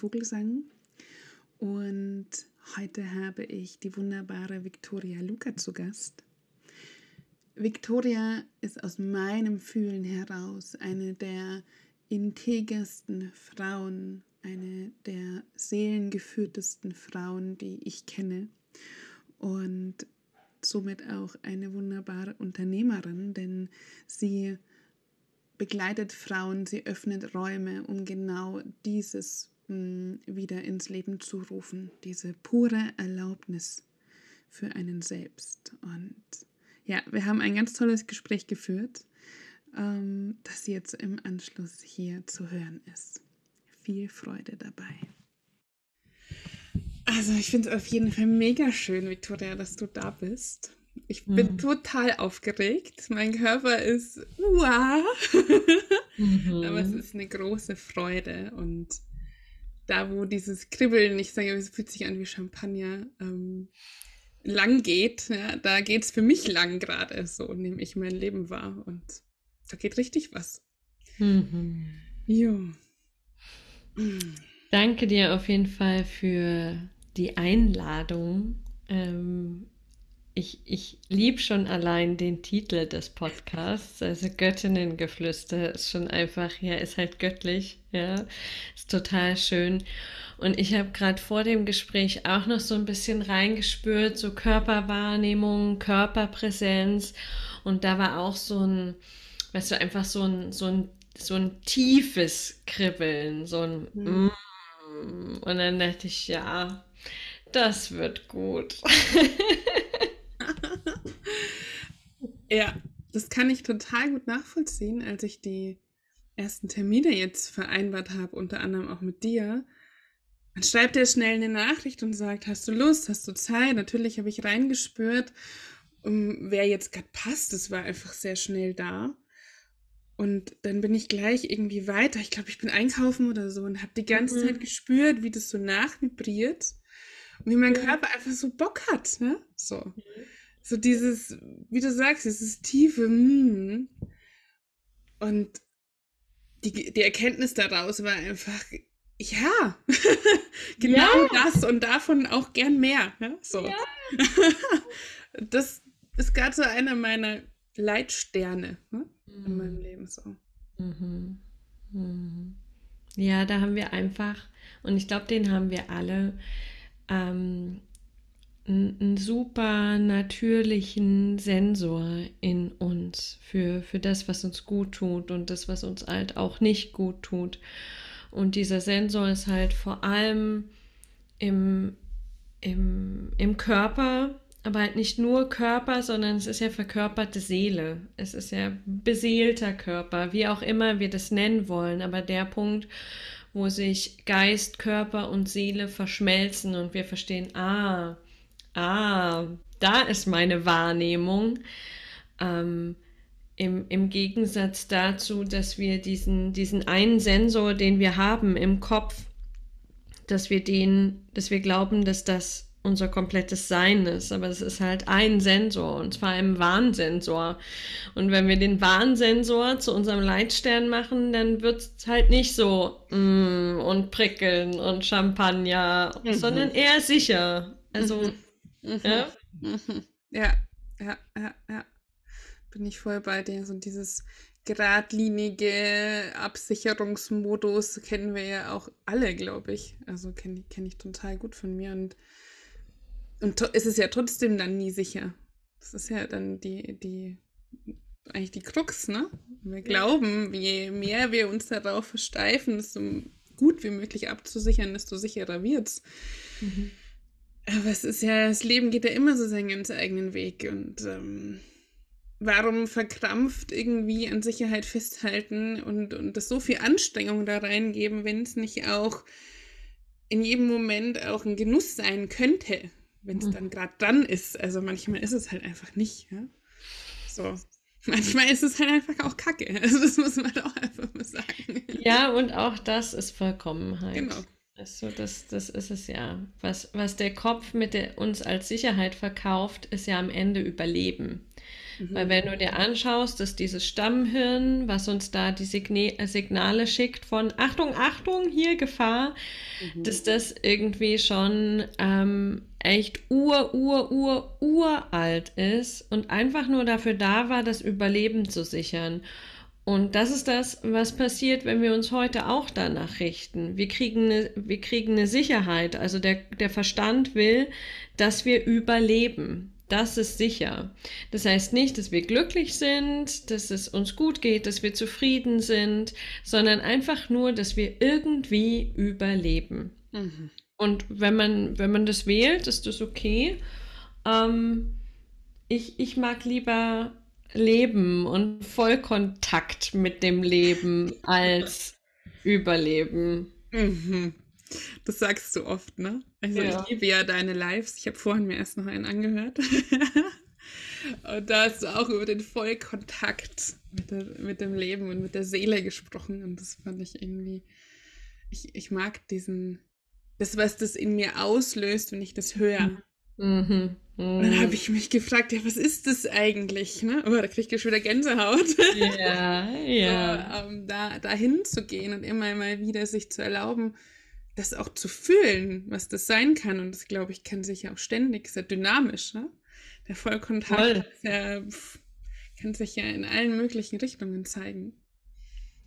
Vogelsang und heute habe ich die wunderbare Victoria Luca zu Gast. Victoria ist aus meinem Fühlen heraus eine der integersten Frauen, eine der seelengeführtesten Frauen, die ich kenne und somit auch eine wunderbare Unternehmerin, denn sie begleitet Frauen, sie öffnet Räume, um genau dieses wieder ins Leben zu rufen, diese pure Erlaubnis für einen selbst. Und ja, wir haben ein ganz tolles Gespräch geführt, ähm, das jetzt im Anschluss hier zu hören ist. Viel Freude dabei. Also ich finde es auf jeden Fall mega schön, Victoria, dass du da bist. Ich bin mhm. total aufgeregt. Mein Körper ist uah. mhm. Aber es ist eine große Freude. Und da, wo dieses Kribbeln, ich sage, es fühlt sich an wie Champagner, ähm, lang geht, ja, da geht es für mich lang gerade, so nehme ich mein Leben wahr. Und da geht richtig was. Mhm. Jo. Danke dir auf jeden Fall für die Einladung. Ähm, ich, ich liebe schon allein den Titel des Podcasts. Also Göttinnengeflüster ist schon einfach, ja, ist halt göttlich, ja, ist total schön. Und ich habe gerade vor dem Gespräch auch noch so ein bisschen reingespürt, so Körperwahrnehmung, Körperpräsenz. Und da war auch so ein, weißt du, einfach so ein, so ein, so ein tiefes Kribbeln, so ein mhm. mm. Und dann dachte ich, ja, das wird gut. ja, das kann ich total gut nachvollziehen, als ich die ersten Termine jetzt vereinbart habe, unter anderem auch mit dir. Dann schreibt er schnell eine Nachricht und sagt, hast du Lust, hast du Zeit? Natürlich habe ich reingespürt, um, wer jetzt gerade passt. Das war einfach sehr schnell da. Und dann bin ich gleich irgendwie weiter. Ich glaube, ich bin einkaufen oder so und habe die ganze mhm. Zeit gespürt, wie das so nachvibriert und wie mein Körper einfach so Bock hat. Ne? So. Mhm. So dieses, wie du sagst, dieses tiefe mm. Und die, die Erkenntnis daraus war einfach, ja, genau ja. das und davon auch gern mehr. Ne? So. Ja. das ist gerade so einer meiner Leitsterne ne? mhm. in meinem Leben. So. Mhm. Mhm. Ja, da haben wir einfach, und ich glaube, den haben wir alle, ähm, einen super natürlichen Sensor in uns für, für das, was uns gut tut und das, was uns halt auch nicht gut tut. Und dieser Sensor ist halt vor allem im, im, im Körper, aber halt nicht nur Körper, sondern es ist ja verkörperte Seele. Es ist ja beseelter Körper, wie auch immer wir das nennen wollen. Aber der Punkt, wo sich Geist, Körper und Seele verschmelzen und wir verstehen, ah, ah, da ist meine Wahrnehmung. Ähm, im, Im Gegensatz dazu, dass wir diesen, diesen einen Sensor, den wir haben im Kopf, dass wir den, dass wir glauben, dass das unser komplettes Sein ist, aber es ist halt ein Sensor und zwar ein Warnsensor. Und wenn wir den Warnsensor zu unserem Leitstern machen, dann wird es halt nicht so mm, und prickeln und Champagner, mhm. sondern eher sicher. Also, mhm. Ja? Mhm. ja, ja, ja, ja. Bin ich voll bei dir. So dieses geradlinige Absicherungsmodus kennen wir ja auch alle, glaube ich. Also kenne kenn ich total gut von mir und und es ist ja trotzdem dann nie sicher. Das ist ja dann die, die, eigentlich die Krux, ne? Wir glauben, je mehr wir uns darauf versteifen, desto gut wie möglich abzusichern, desto sicherer wird's. Mhm. Aber es ist ja, das Leben geht ja immer so seinen ganz eigenen Weg und ähm, warum verkrampft irgendwie an Sicherheit festhalten und, und das so viel Anstrengung da reingeben, wenn es nicht auch in jedem Moment auch ein Genuss sein könnte, wenn es mhm. dann gerade dran ist. Also manchmal ist es halt einfach nicht. Ja? So. Manchmal ist es halt einfach auch Kacke. Also das muss man auch einfach mal sagen. Ja, und auch das ist Vollkommenheit. Genau. Also das, das ist es ja. Was, was der Kopf mit der, uns als Sicherheit verkauft, ist ja am Ende Überleben. Mhm. Weil wenn du dir anschaust, dass dieses Stammhirn, was uns da die Signe Signale schickt von Achtung, Achtung, hier Gefahr, mhm. dass das irgendwie schon ähm, echt ur, ur, ur, uralt ist und einfach nur dafür da war, das Überleben zu sichern. Und das ist das, was passiert, wenn wir uns heute auch danach richten. Wir kriegen eine, wir kriegen eine Sicherheit. Also der, der Verstand will, dass wir überleben. Das ist sicher. Das heißt nicht, dass wir glücklich sind, dass es uns gut geht, dass wir zufrieden sind, sondern einfach nur, dass wir irgendwie überleben. Mhm. Und wenn man, wenn man das wählt, ist das okay. Ähm, ich, ich mag lieber leben und Vollkontakt mit dem Leben als Überleben. Mhm. Das sagst du oft, ne? Also ja. ich liebe ja deine Lives. Ich habe vorhin mir erst noch einen angehört. und da hast du auch über den Vollkontakt mit, der, mit dem Leben und mit der Seele gesprochen. Und das fand ich irgendwie. Ich, ich mag diesen. Das, was das in mir auslöst, wenn ich das höre. Mhm. Und dann habe ich mich gefragt, ja, was ist das eigentlich? Ne? Oh, da kriege ich schon wieder Gänsehaut. Ja, ja. So, ähm, da, da hinzugehen und immer mal wieder sich zu erlauben, das auch zu fühlen, was das sein kann. Und das, glaube ich, kann sich ja auch ständig, sehr dynamisch. Ne? Der Vollkontakt ja, kann sich ja in allen möglichen Richtungen zeigen.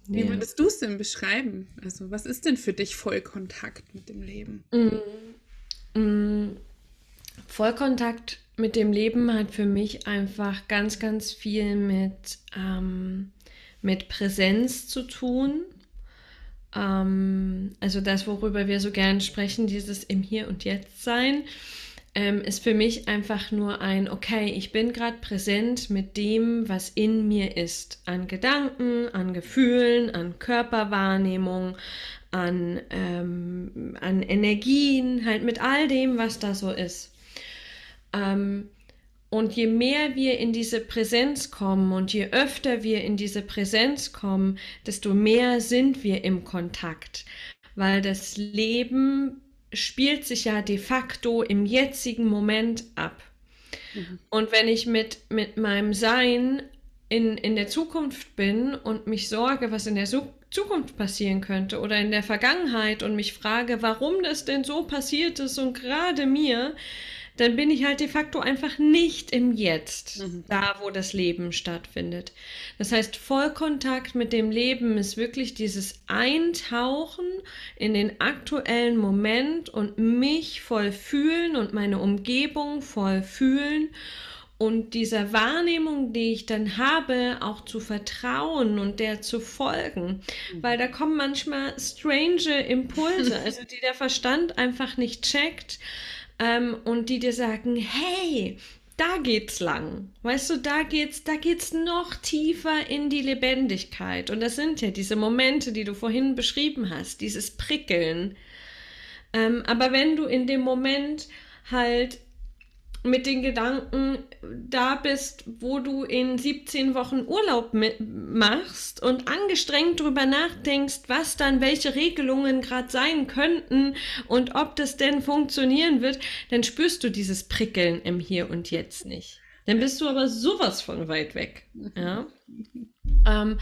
Wie ja. würdest du es denn beschreiben? Also, was ist denn für dich Vollkontakt mit dem Leben? Mm, mm, Vollkontakt mit dem Leben hat für mich einfach ganz, ganz viel mit, ähm, mit Präsenz zu tun ähm, also das, worüber wir so gern sprechen, dieses im Hier und Jetzt sein, ähm, ist für mich einfach nur ein, okay, ich bin gerade präsent mit dem, was in mir ist, an Gedanken, an Gefühlen, an Körperwahrnehmung, an, ähm, an Energien, halt mit all dem, was da so ist. Ähm, und je mehr wir in diese Präsenz kommen und je öfter wir in diese Präsenz kommen, desto mehr sind wir im Kontakt. Weil das Leben spielt sich ja de facto im jetzigen Moment ab. Mhm. Und wenn ich mit, mit meinem Sein in, in der Zukunft bin und mich sorge, was in der Zukunft passieren könnte oder in der Vergangenheit und mich frage, warum das denn so passiert ist und gerade mir, dann bin ich halt de facto einfach nicht im Jetzt, mhm. da wo das Leben stattfindet. Das heißt, Vollkontakt mit dem Leben ist wirklich dieses Eintauchen in den aktuellen Moment und mich voll fühlen und meine Umgebung voll fühlen und dieser Wahrnehmung, die ich dann habe, auch zu vertrauen und der zu folgen. Mhm. Weil da kommen manchmal strange Impulse, also die der Verstand einfach nicht checkt ähm, und die dir sagen, hey, da geht's lang. Weißt du, da geht's, da geht's noch tiefer in die Lebendigkeit. Und das sind ja diese Momente, die du vorhin beschrieben hast, dieses Prickeln. Ähm, aber wenn du in dem Moment halt mit den Gedanken da bist, wo du in 17 Wochen Urlaub machst und angestrengt drüber nachdenkst, was dann welche Regelungen gerade sein könnten und ob das denn funktionieren wird, dann spürst du dieses Prickeln im Hier und Jetzt nicht. Dann bist du aber sowas von weit weg. Ja? ähm,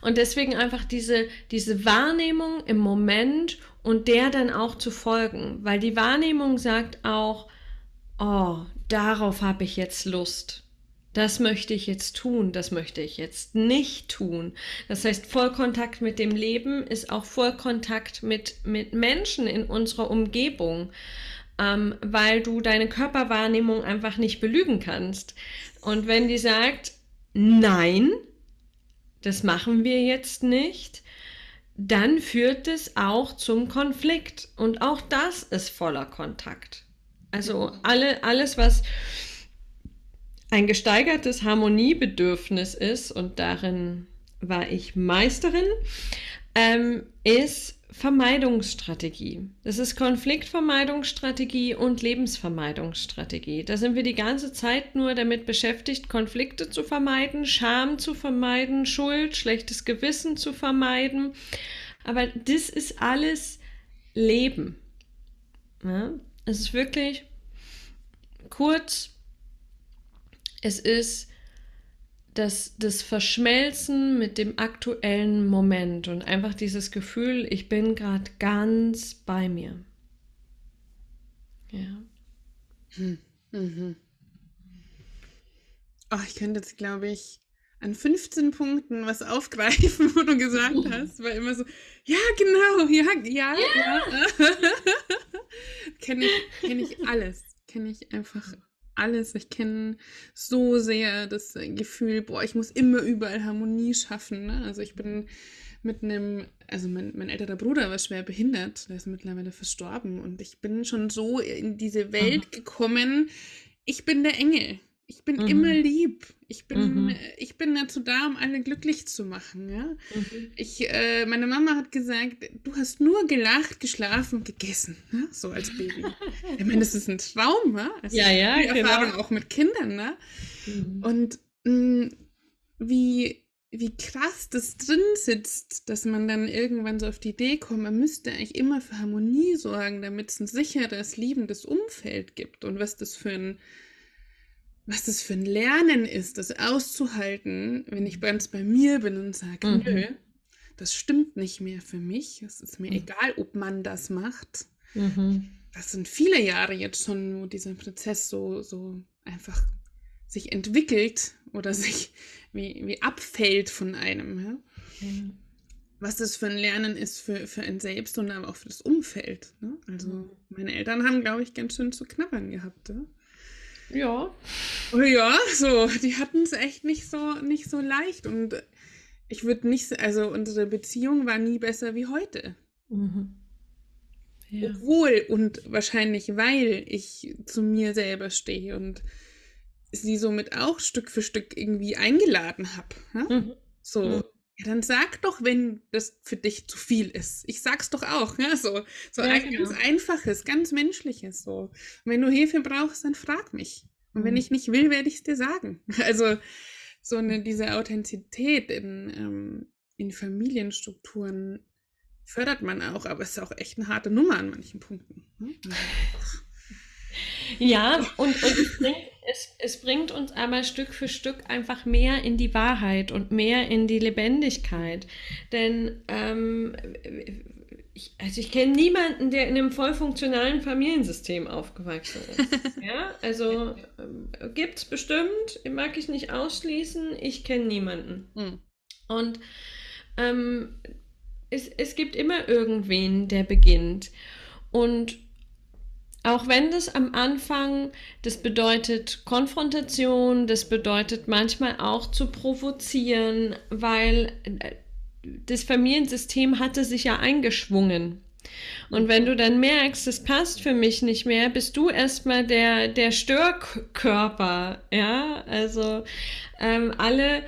und deswegen einfach diese, diese Wahrnehmung im Moment und der dann auch zu folgen, weil die Wahrnehmung sagt auch, oh, darauf habe ich jetzt Lust. Das möchte ich jetzt tun, das möchte ich jetzt nicht tun. Das heißt, Vollkontakt mit dem Leben ist auch Vollkontakt mit, mit Menschen in unserer Umgebung, ähm, weil du deine Körperwahrnehmung einfach nicht belügen kannst. Und wenn die sagt, nein, das machen wir jetzt nicht, dann führt es auch zum Konflikt. Und auch das ist voller Kontakt. Also alle, alles, was ein gesteigertes Harmoniebedürfnis ist, und darin war ich Meisterin, ähm, ist Vermeidungsstrategie. Das ist Konfliktvermeidungsstrategie und Lebensvermeidungsstrategie. Da sind wir die ganze Zeit nur damit beschäftigt, Konflikte zu vermeiden, Scham zu vermeiden, Schuld, schlechtes Gewissen zu vermeiden. Aber das ist alles Leben. Ja? Es ist wirklich kurz, es ist das, das Verschmelzen mit dem aktuellen Moment und einfach dieses Gefühl, ich bin gerade ganz bei mir. Ja. Hm. Mhm. Oh, ich könnte jetzt, glaube ich, an 15 Punkten was aufgreifen, wo du gesagt hast, war immer so, ja, genau, ja, ja, ja. ja. kenne ich, kenn ich alles. Kenne ich einfach alles. Ich kenne so sehr das Gefühl, boah, ich muss immer überall Harmonie schaffen. Ne? Also ich bin mit einem, also mein, mein älterer Bruder war schwer behindert, der ist mittlerweile verstorben und ich bin schon so in diese Welt gekommen, ich bin der Engel. Ich bin mhm. immer lieb. Ich bin, mhm. ich bin dazu da, um alle glücklich zu machen. Ja? Mhm. Ich, äh, meine Mama hat gesagt, du hast nur gelacht, geschlafen gegessen, ne? so als Baby. ich meine, das ist ein Traum, ne? Also ja, ja, die genau. Erfahrung auch mit Kindern. Ne? Mhm. Und mh, mm, wie, wie krass das drin sitzt, dass man dann irgendwann so auf die Idee kommt, man müsste eigentlich immer für Harmonie sorgen, damit es ein sicheres, liebendes Umfeld gibt. Und was das für ein was das für ein Lernen ist, das auszuhalten, wenn ich ganz bei mir bin und sage, mhm. nö, das stimmt nicht mehr für mich. Es ist mir mhm. egal, ob man das macht. Mhm. Das sind viele Jahre jetzt schon, wo dieser Prozess so, so einfach sich entwickelt oder sich wie, wie abfällt von einem. Ja? Mhm. Was das für ein Lernen ist für, für ein Selbst und aber auch für das Umfeld. Ne? Also mhm. meine Eltern haben, glaube ich, ganz schön zu knabbern gehabt. Ja? Ja. Ja, so, die hatten es echt nicht so, nicht so leicht. Und ich würde nicht, also unsere Beziehung war nie besser wie heute. Mhm. Ja. Obwohl und wahrscheinlich weil ich zu mir selber stehe und sie somit auch Stück für Stück irgendwie eingeladen habe. Ja? Mhm. So, mhm. Ja, dann sag doch, wenn das für dich zu viel ist. Ich sag's doch auch, ja, so, so ja, ein genau. ganz einfaches, ganz menschliches, so. Und wenn du Hilfe brauchst, dann frag mich. Und wenn mhm. ich nicht will, werde ich es dir sagen. Also, so eine, diese Authentizität in, ähm, in Familienstrukturen fördert man auch, aber es ist auch echt eine harte Nummer an manchen Punkten. Ne? Ja, und, und es, bringt, es, es bringt uns aber Stück für Stück einfach mehr in die Wahrheit und mehr in die Lebendigkeit. Denn ähm, ich, also ich kenne niemanden, der in einem voll funktionalen Familiensystem aufgewachsen ist. ja, also äh, gibt es bestimmt, mag ich nicht ausschließen, ich kenne niemanden. Hm. Und ähm, es, es gibt immer irgendwen, der beginnt. Und auch wenn das am Anfang, das bedeutet Konfrontation, das bedeutet manchmal auch zu provozieren, weil äh, das Familiensystem hatte sich ja eingeschwungen. Und wenn du dann merkst, es passt für mich nicht mehr, bist du erstmal der, der Störkörper, ja, also ähm, alle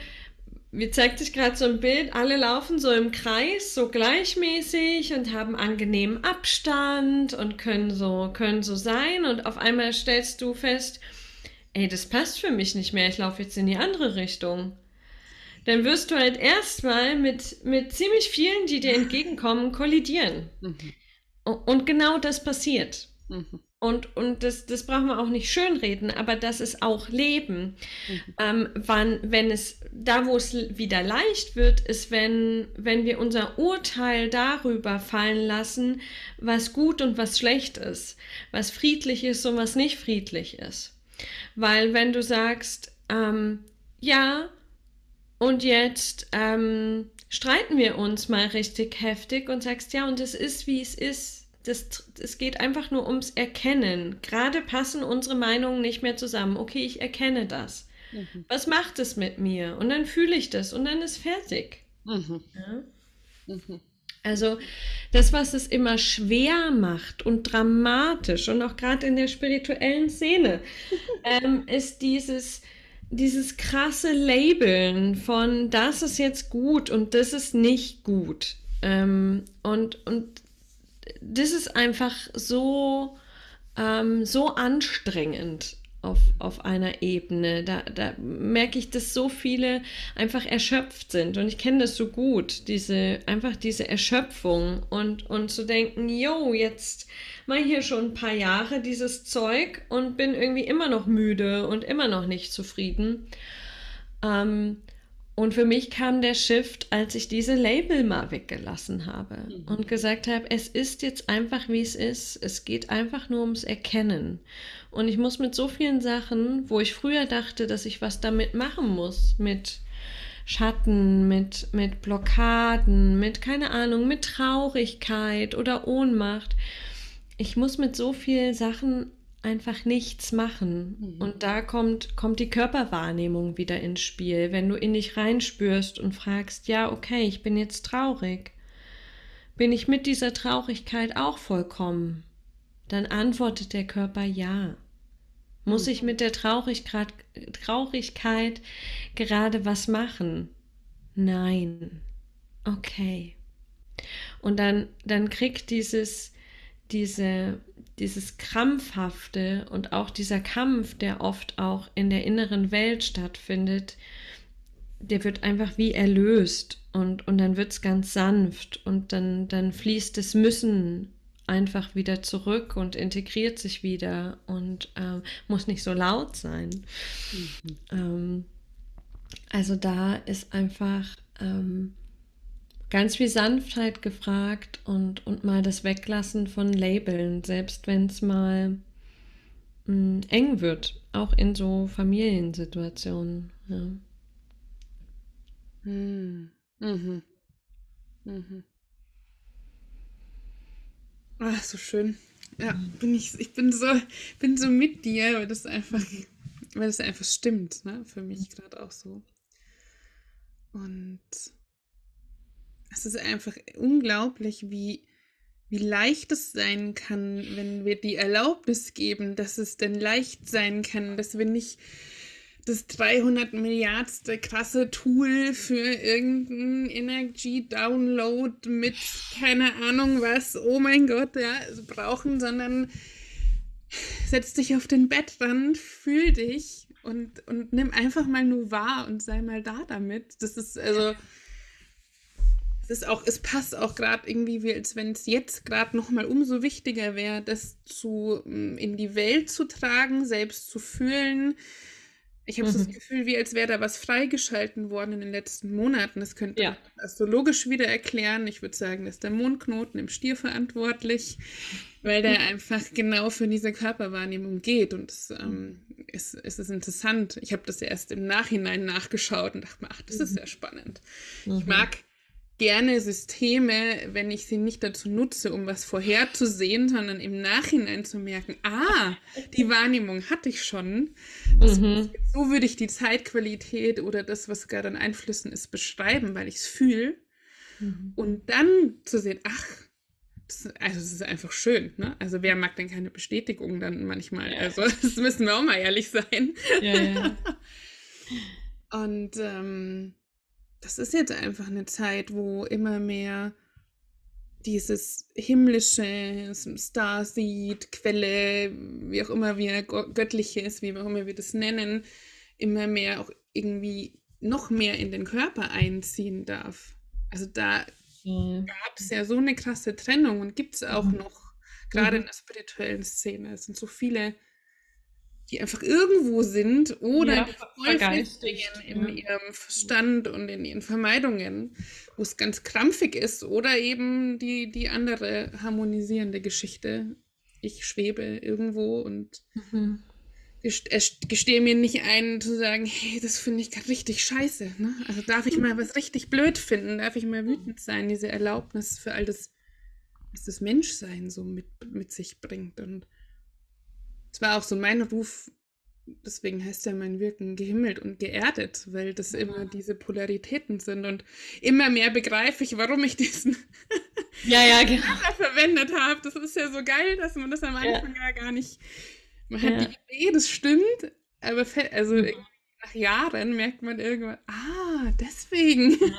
wie zeigt sich gerade so ein Bild, alle laufen so im Kreis, so gleichmäßig und haben angenehmen Abstand und können so, können so sein und auf einmal stellst du fest, ey, das passt für mich nicht mehr, ich laufe jetzt in die andere Richtung. Dann wirst du halt erstmal mit, mit ziemlich vielen, die dir entgegenkommen, kollidieren. Mhm. Und genau das passiert. Mhm. Und, und das, das brauchen wir auch nicht schönreden, aber das ist auch Leben. Mhm. Ähm, wann, wenn es, da wo es wieder leicht wird, ist, wenn, wenn wir unser Urteil darüber fallen lassen, was gut und was schlecht ist, was friedlich ist und was nicht friedlich ist. Weil wenn du sagst, ähm, ja, und jetzt ähm, streiten wir uns mal richtig heftig und sagst, ja, und es ist, wie es ist, das, es geht einfach nur ums Erkennen. Gerade passen unsere Meinungen nicht mehr zusammen. Okay, ich erkenne das. Mhm. Was macht es mit mir? Und dann fühle ich das und dann ist fertig. Mhm. Ja? Mhm. Also das, was es immer schwer macht und dramatisch und auch gerade in der spirituellen Szene, ähm, ist dieses, dieses krasse Labeln von das ist jetzt gut und das ist nicht gut. Ähm, und, und das ist einfach so, ähm, so anstrengend auf, auf einer Ebene. Da, da merke ich, dass so viele einfach erschöpft sind. Und ich kenne das so gut, diese, einfach diese Erschöpfung und, und zu denken, yo, jetzt mal hier schon ein paar Jahre dieses Zeug und bin irgendwie immer noch müde und immer noch nicht zufrieden. Ähm, und für mich kam der Shift, als ich diese Label mal weggelassen habe mhm. und gesagt habe, es ist jetzt einfach, wie es ist. Es geht einfach nur ums Erkennen. Und ich muss mit so vielen Sachen, wo ich früher dachte, dass ich was damit machen muss, mit Schatten, mit, mit Blockaden, mit, keine Ahnung, mit Traurigkeit oder Ohnmacht. Ich muss mit so vielen Sachen einfach nichts machen. Mhm. Und da kommt, kommt die Körperwahrnehmung wieder ins Spiel. Wenn du in dich reinspürst und fragst, ja, okay, ich bin jetzt traurig. Bin ich mit dieser Traurigkeit auch vollkommen? Dann antwortet der Körper ja. Muss ich mit der Traurigkeit, Traurigkeit gerade was machen? Nein. Okay. Und dann, dann kriegt dieses, diese, dieses Krampfhafte und auch dieser Kampf, der oft auch in der inneren Welt stattfindet, der wird einfach wie erlöst und, und dann wird es ganz sanft und dann, dann fließt das Müssen einfach wieder zurück und integriert sich wieder und ähm, muss nicht so laut sein. Mhm. Ähm, also da ist einfach ähm, ganz viel Sanftheit gefragt und, und mal das Weglassen von Labeln, selbst wenn es mal mh, mm, eng wird, auch in so Familiensituationen. Ja. Mhm. Mhm. Mhm. Ach, so schön. Ja, bin ich, ich bin so, bin so mit dir, weil das einfach, weil das einfach stimmt, ne? Für mich gerade auch so. Und es ist einfach unglaublich, wie, wie leicht es sein kann, wenn wir die Erlaubnis geben, dass es denn leicht sein kann, dass wir nicht das 300 Milliardste krasse Tool für irgendeinen Energy-Download mit keine Ahnung was, oh mein Gott, ja, brauchen, sondern setz dich auf den Bettrand, fühl dich und, und nimm einfach mal nur wahr und sei mal da damit. Das ist also ist auch, es passt auch gerade irgendwie, wie als wenn es jetzt gerade nochmal umso wichtiger wäre, das zu mm, in die Welt zu tragen, selbst zu fühlen. Ich habe mhm. das Gefühl, wie als wäre da was freigeschalten worden in den letzten Monaten. Das könnte ja. man astrologisch wieder erklären. Ich würde sagen, dass der Mondknoten im Stier verantwortlich, weil der einfach genau für diese Körperwahrnehmung geht. Und es, ähm, es, es ist interessant. Ich habe das erst im Nachhinein nachgeschaut und dachte mir, ach, das ist mhm. sehr spannend. Mhm. Ich mag gerne Systeme, wenn ich sie nicht dazu nutze, um was vorherzusehen, sondern im Nachhinein zu merken, ah, die Wahrnehmung hatte ich schon. Mhm. So würde ich die Zeitqualität oder das, was gerade an Einflüssen ist, beschreiben, weil ich es fühle. Mhm. Und dann zu sehen, ach, das, also es ist einfach schön, ne? Also wer mag denn keine Bestätigung dann manchmal? Ja. Also das müssen wir auch mal ehrlich sein. Ja, ja. Und ähm, das ist jetzt einfach eine Zeit, wo immer mehr dieses himmlische Starseed, Quelle, wie auch immer wir göttliches, wie auch immer wir das nennen, immer mehr auch irgendwie noch mehr in den Körper einziehen darf. Also da mhm. gab es ja so eine krasse Trennung und gibt es auch mhm. noch, gerade mhm. in der spirituellen Szene. Es sind so viele die einfach irgendwo sind oder ja, voll feststehen in ihrem Verstand und in ihren Vermeidungen, wo es ganz krampfig ist oder eben die, die andere harmonisierende Geschichte. Ich schwebe irgendwo und mhm. gestehe mir nicht ein zu sagen, hey, das finde ich gerade richtig scheiße. Ne? Also darf ich mal was richtig blöd finden, darf ich mal wütend sein, diese Erlaubnis für all das, was das Menschsein so mit, mit sich bringt und es war auch so mein Ruf, deswegen heißt ja mein Wirken gehimmelt und geerdet, weil das immer diese Polaritäten sind und immer mehr begreife ich, warum ich diesen ja, ja, genau. verwendet habe. Das ist ja so geil, dass man das am Anfang ja. gar nicht, man hat ja. die Idee, das stimmt, aber also mhm. nach Jahren merkt man irgendwann, ah, deswegen.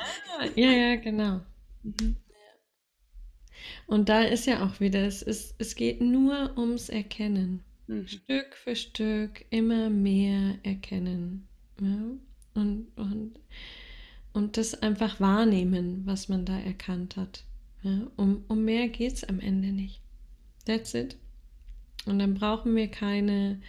Ja, ja, genau. Mhm. Und da ist ja auch wieder, es, ist, es geht nur ums Erkennen. Mhm. Stück für Stück immer mehr erkennen. Ja? Und, und, und das einfach wahrnehmen, was man da erkannt hat. Ja? Um, um mehr geht es am Ende nicht. That's it. Und dann brauchen wir keine,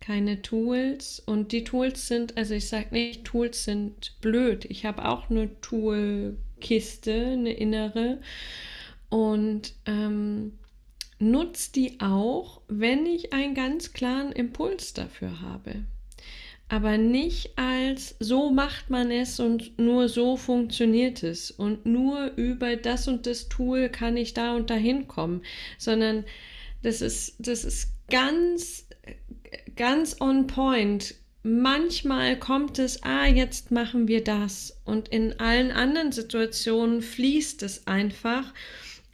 keine Tools. Und die Tools sind, also ich sage nicht, Tools sind blöd. Ich habe auch eine Toolkiste, eine innere. Und ähm, nutze die auch, wenn ich einen ganz klaren Impuls dafür habe. Aber nicht als so macht man es und nur so funktioniert es und nur über das und das Tool kann ich da und dahin kommen, sondern das ist, das ist ganz ganz on point. Manchmal kommt es, ah, jetzt machen wir das. Und in allen anderen Situationen fließt es einfach.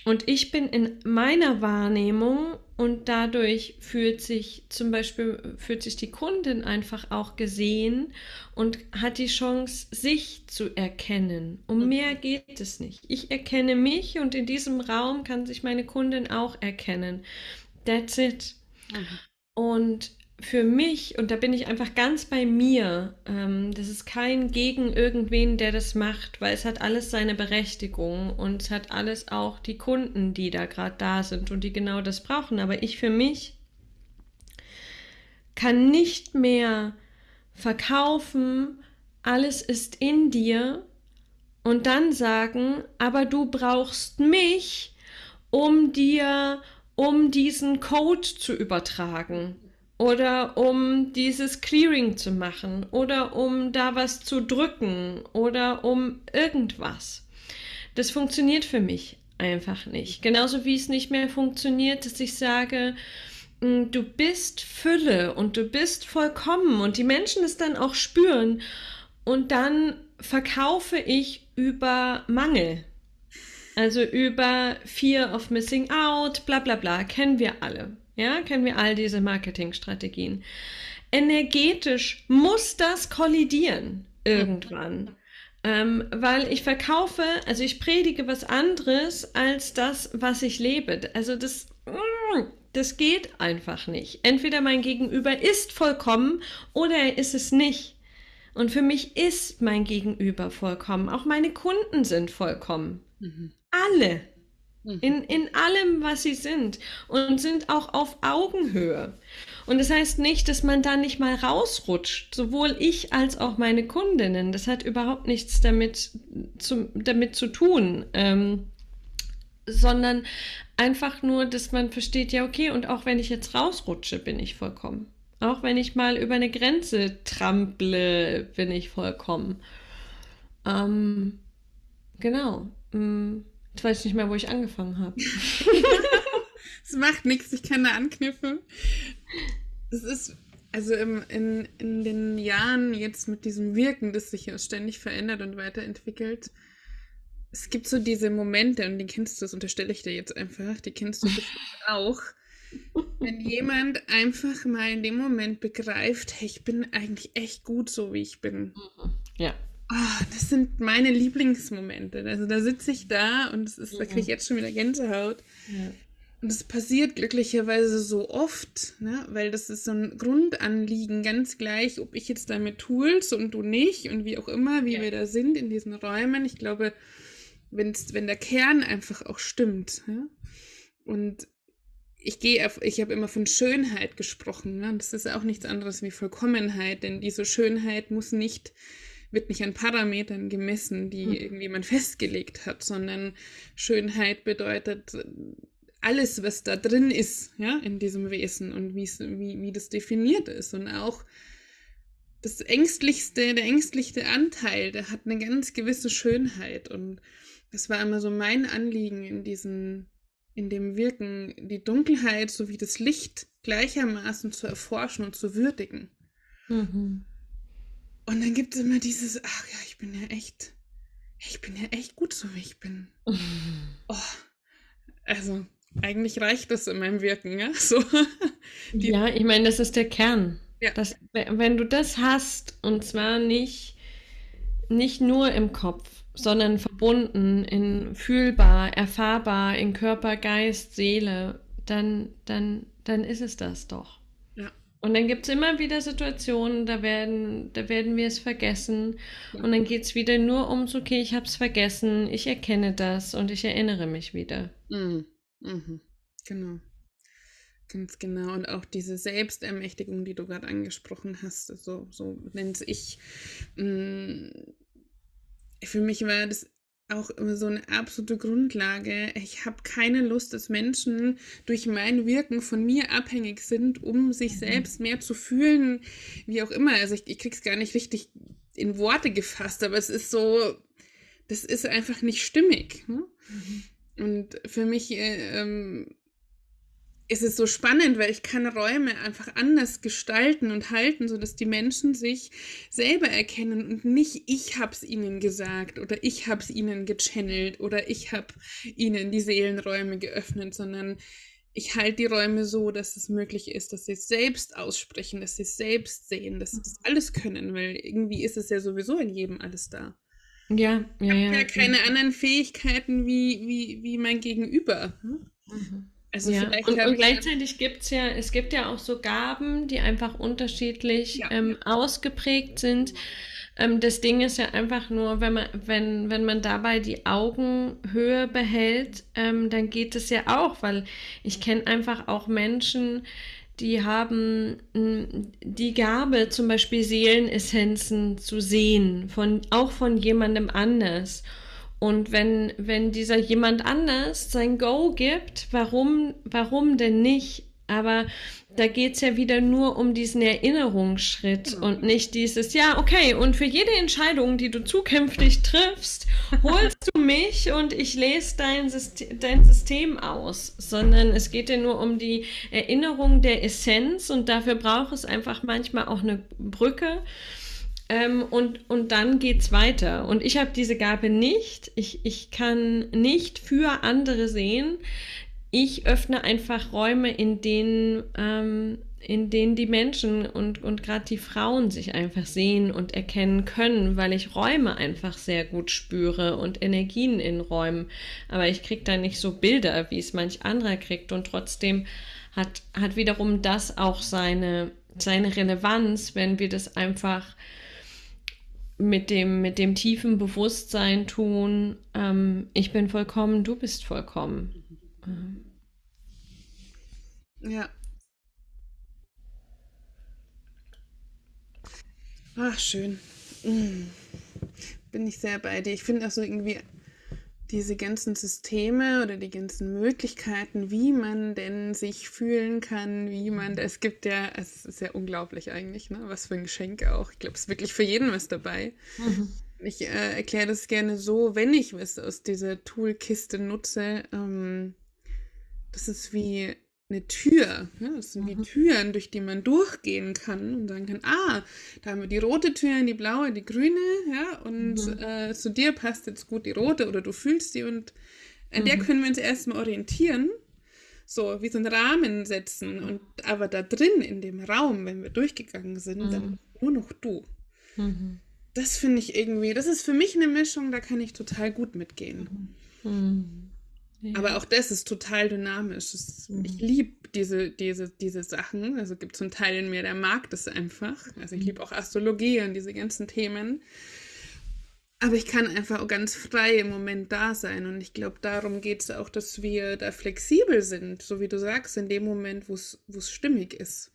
Und ich bin in meiner Wahrnehmung und dadurch fühlt sich zum Beispiel, fühlt sich die Kundin einfach auch gesehen und hat die Chance, sich zu erkennen. Um mhm. mehr geht es nicht. Ich erkenne mich und in diesem Raum kann sich meine Kundin auch erkennen. That's it. Mhm. Und für mich, und da bin ich einfach ganz bei mir, ähm, das ist kein gegen irgendwen, der das macht, weil es hat alles seine Berechtigung und es hat alles auch die Kunden, die da gerade da sind und die genau das brauchen. Aber ich für mich kann nicht mehr verkaufen, alles ist in dir und dann sagen, aber du brauchst mich, um dir, um diesen Code zu übertragen oder um dieses Clearing zu machen oder um da was zu drücken oder um irgendwas. Das funktioniert für mich einfach nicht. Genauso wie es nicht mehr funktioniert, dass ich sage, hm, du bist Fülle und du bist vollkommen und die Menschen es dann auch spüren und dann verkaufe ich über Mangel. Also über Fear of Missing Out, bla bla bla, kennen wir alle. Ja, kennen wir all diese Marketingstrategien. Energetisch muss das kollidieren irgendwann. Ähm, weil ich verkaufe, also ich predige was anderes als das, was ich lebe. Also das, mm, das geht einfach nicht. Entweder mein Gegenüber ist vollkommen oder er ist es nicht. Und für mich ist mein Gegenüber vollkommen. Auch meine Kunden sind vollkommen. Mhm. Alle. Mhm. In, in allem, was sie sind und sind auch auf Augenhöhe. Und das heißt nicht, dass man da nicht mal rausrutscht, sowohl ich als auch meine Kundinnen. Das hat überhaupt nichts damit zu, damit zu tun, ähm, sondern einfach nur, dass man versteht, ja, okay, und auch wenn ich jetzt rausrutsche, bin ich vollkommen. Auch wenn ich mal über eine Grenze trample, bin ich vollkommen. Ähm, genau. Mm. Ich weiß nicht mehr, wo ich angefangen habe. Es macht nichts, ich kann da anknüpfen. Es ist, also im, in, in den Jahren jetzt mit diesem Wirken, das sich ja ständig verändert und weiterentwickelt, es gibt so diese Momente, und die kennst du, das unterstelle ich dir jetzt einfach, die kennst du auch, wenn jemand einfach mal in dem Moment begreift, hey, ich bin eigentlich echt gut so, wie ich bin. Ja. Oh, das sind meine Lieblingsmomente. Also da sitze ich da und es ist ja. wirklich jetzt schon wieder Gänsehaut. Ja. Und es passiert glücklicherweise so oft, ne? weil das ist so ein Grundanliegen, ganz gleich, ob ich jetzt damit Tools und du nicht und wie auch immer, wie ja. wir da sind in diesen Räumen. Ich glaube, wenn's, wenn der Kern einfach auch stimmt. Ja? Und ich gehe auf, ich habe immer von Schönheit gesprochen. Ne? Und das ist auch nichts anderes wie Vollkommenheit, denn diese Schönheit muss nicht wird nicht an Parametern gemessen, die mhm. irgendjemand festgelegt hat, sondern Schönheit bedeutet alles, was da drin ist, ja, in diesem Wesen und wie, wie das definiert ist. Und auch das ängstlichste, der ängstlichste Anteil, der hat eine ganz gewisse Schönheit. Und das war immer so mein Anliegen in diesem, in dem Wirken, die Dunkelheit sowie das Licht gleichermaßen zu erforschen und zu würdigen. Mhm. Und dann gibt es immer dieses, ach ja, ich bin ja echt, ich bin ja echt gut so, wie ich bin. Oh, also, eigentlich reicht das in meinem Wirken, ja? So. ja, ich meine, das ist der Kern. Ja. Das, wenn du das hast, und zwar nicht, nicht nur im Kopf, sondern verbunden, in fühlbar, erfahrbar, in Körper, Geist, Seele, dann, dann, dann ist es das doch. Und dann gibt es immer wieder Situationen, da werden, da werden wir es vergessen. Und dann geht es wieder nur ums, okay, ich habe es vergessen, ich erkenne das und ich erinnere mich wieder. Mhm. Mhm. Genau. Ganz genau. Und auch diese Selbstermächtigung, die du gerade angesprochen hast, so, so nenne ich. Mm, für mich war das auch immer so eine absolute Grundlage. Ich habe keine Lust, dass Menschen durch mein Wirken von mir abhängig sind, um sich mhm. selbst mehr zu fühlen, wie auch immer. Also ich, ich krieg's gar nicht richtig in Worte gefasst, aber es ist so, das ist einfach nicht stimmig. Ne? Mhm. Und für mich äh, ähm, ist es so spannend, weil ich kann Räume einfach anders gestalten und halten, sodass die Menschen sich selber erkennen und nicht ich hab's ihnen gesagt oder ich hab's ihnen gechannelt oder ich hab ihnen die Seelenräume geöffnet, sondern ich halte die Räume so, dass es möglich ist, dass sie es selbst aussprechen, dass sie es selbst sehen, dass sie das alles können, weil irgendwie ist es ja sowieso in jedem alles da. Ja, ja, ich habe ja, keine anderen Fähigkeiten wie, wie, wie mein Gegenüber. Hm? Mhm. Also ja. und, und gleichzeitig gibt es ja, es gibt ja auch so Gaben, die einfach unterschiedlich ja. ähm, ausgeprägt sind. Ähm, das Ding ist ja einfach nur, wenn man, wenn, wenn man dabei die Augenhöhe behält, ähm, dann geht es ja auch, weil ich kenne einfach auch Menschen, die haben die Gabe, zum Beispiel Seelenessenzen zu sehen, von, auch von jemandem anders. Und wenn, wenn dieser jemand anders sein Go gibt, warum, warum denn nicht? Aber da geht es ja wieder nur um diesen Erinnerungsschritt genau. und nicht dieses, ja, okay, und für jede Entscheidung, die du zukünftig triffst, holst du mich und ich lese dein System, dein System aus, sondern es geht ja nur um die Erinnerung der Essenz und dafür braucht es einfach manchmal auch eine Brücke ähm, und, und dann geht's weiter. Und ich habe diese Gabe nicht. Ich, ich kann nicht für andere sehen. Ich öffne einfach Räume, in denen, ähm, in denen die Menschen und, und gerade die Frauen sich einfach sehen und erkennen können, weil ich Räume einfach sehr gut spüre und Energien in Räumen. Aber ich kriege da nicht so Bilder, wie es manch anderer kriegt. Und trotzdem hat, hat wiederum das auch seine, seine Relevanz, wenn wir das einfach mit dem, mit dem tiefen Bewusstsein tun, ähm, ich bin vollkommen, du bist vollkommen. Mhm. Ja. Ach, schön. Mhm. Bin ich sehr bei dir. Ich finde auch so irgendwie diese ganzen Systeme oder die ganzen Möglichkeiten, wie man denn sich fühlen kann, wie man, es gibt ja, es ist ja unglaublich eigentlich, ne? was für ein Geschenk auch. Ich glaube, es ist wirklich für jeden was dabei. Mhm. Ich äh, erkläre das gerne so, wenn ich was aus dieser Toolkiste nutze, ähm, das ist wie eine Tür. Ja, das sind mhm. wie Türen, durch die man durchgehen kann und sagen kann, ah, da haben wir die rote Tür, die blaue, die grüne, ja, und mhm. äh, zu dir passt jetzt gut die rote oder du fühlst sie und an mhm. der können wir uns erstmal orientieren, so wie so einen Rahmen setzen und aber da drin in dem Raum, wenn wir durchgegangen sind, dann mhm. nur noch du. Mhm. Das finde ich irgendwie, das ist für mich eine Mischung, da kann ich total gut mitgehen. Aber auch das ist total dynamisch. Das, mhm. Ich liebe diese, diese, diese Sachen. Also gibt es einen Teil in mir, der mag das einfach. Also ich mhm. liebe auch Astrologie und diese ganzen Themen. Aber ich kann einfach auch ganz frei im Moment da sein. Und ich glaube, darum geht es auch, dass wir da flexibel sind, so wie du sagst, in dem Moment, wo es stimmig ist.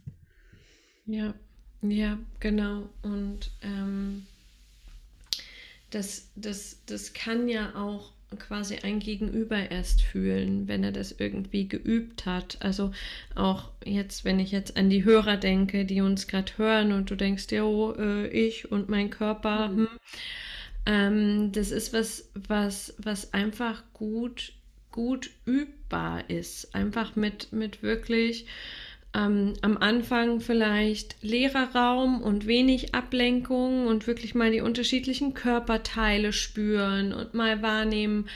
Ja, ja, genau. Und ähm, das, das, das kann ja auch quasi ein Gegenüber erst fühlen, wenn er das irgendwie geübt hat. Also auch jetzt, wenn ich jetzt an die Hörer denke, die uns gerade hören und du denkst, ja, oh, äh, ich und mein Körper, mhm. hm, ähm, das ist was, was, was einfach gut, gut übbar ist. Einfach mit, mit wirklich ähm, am Anfang vielleicht leerer Raum und wenig Ablenkung und wirklich mal die unterschiedlichen Körperteile spüren und mal wahrnehmen,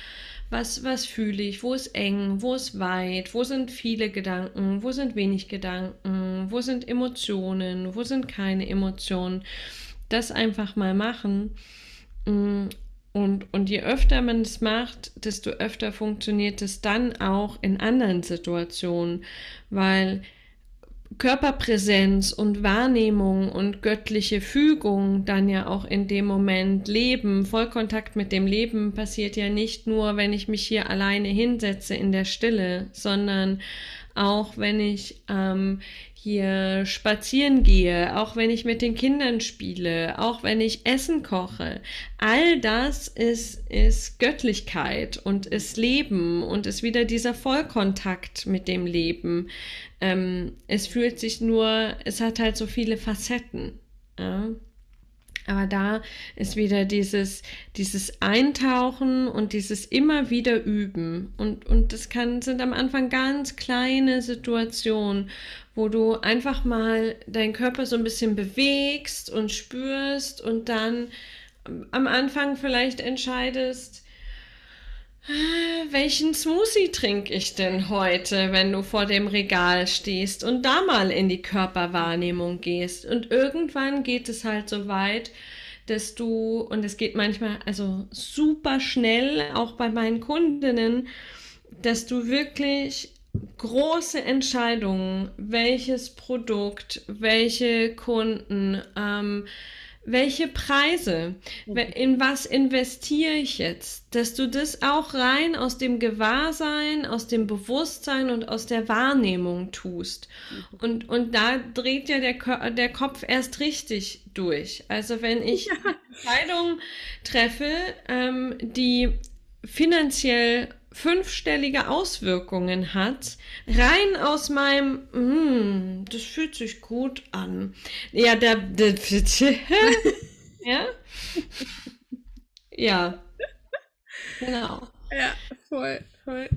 was, was fühle ich, wo ist eng, wo ist weit, wo sind viele Gedanken, wo sind wenig Gedanken, wo sind Emotionen, wo sind keine Emotionen. Das einfach mal machen. Mm, und, und je öfter man es macht, desto öfter funktioniert es dann auch in anderen Situationen, weil Körperpräsenz und Wahrnehmung und göttliche Fügung dann ja auch in dem Moment leben. Vollkontakt mit dem Leben passiert ja nicht nur, wenn ich mich hier alleine hinsetze in der Stille, sondern auch wenn ich ähm, hier spazieren gehe, auch wenn ich mit den Kindern spiele, auch wenn ich Essen koche. All das ist, ist Göttlichkeit und ist Leben und ist wieder dieser Vollkontakt mit dem Leben. Ähm, es fühlt sich nur, es hat halt so viele Facetten. Ja? Aber da ist wieder dieses, dieses Eintauchen und dieses immer wieder üben. Und, und das kann, sind am Anfang ganz kleine Situationen, wo du einfach mal deinen Körper so ein bisschen bewegst und spürst und dann am Anfang vielleicht entscheidest, welchen Smoothie trinke ich denn heute, wenn du vor dem Regal stehst und da mal in die Körperwahrnehmung gehst. Und irgendwann geht es halt so weit, dass du, und es geht manchmal also super schnell, auch bei meinen Kundinnen, dass du wirklich große Entscheidungen, welches Produkt, welche Kunden, ähm, welche Preise, mhm. in was investiere ich jetzt, dass du das auch rein aus dem Gewahrsein, aus dem Bewusstsein und aus der Wahrnehmung tust. Mhm. Und, und da dreht ja der, der Kopf erst richtig durch. Also wenn ich ja. Entscheidungen treffe, ähm, die finanziell fünfstellige Auswirkungen hat, rein aus meinem, mm, das fühlt sich gut an. Ja, der, der ja, ja, genau. Ja, voll, voll.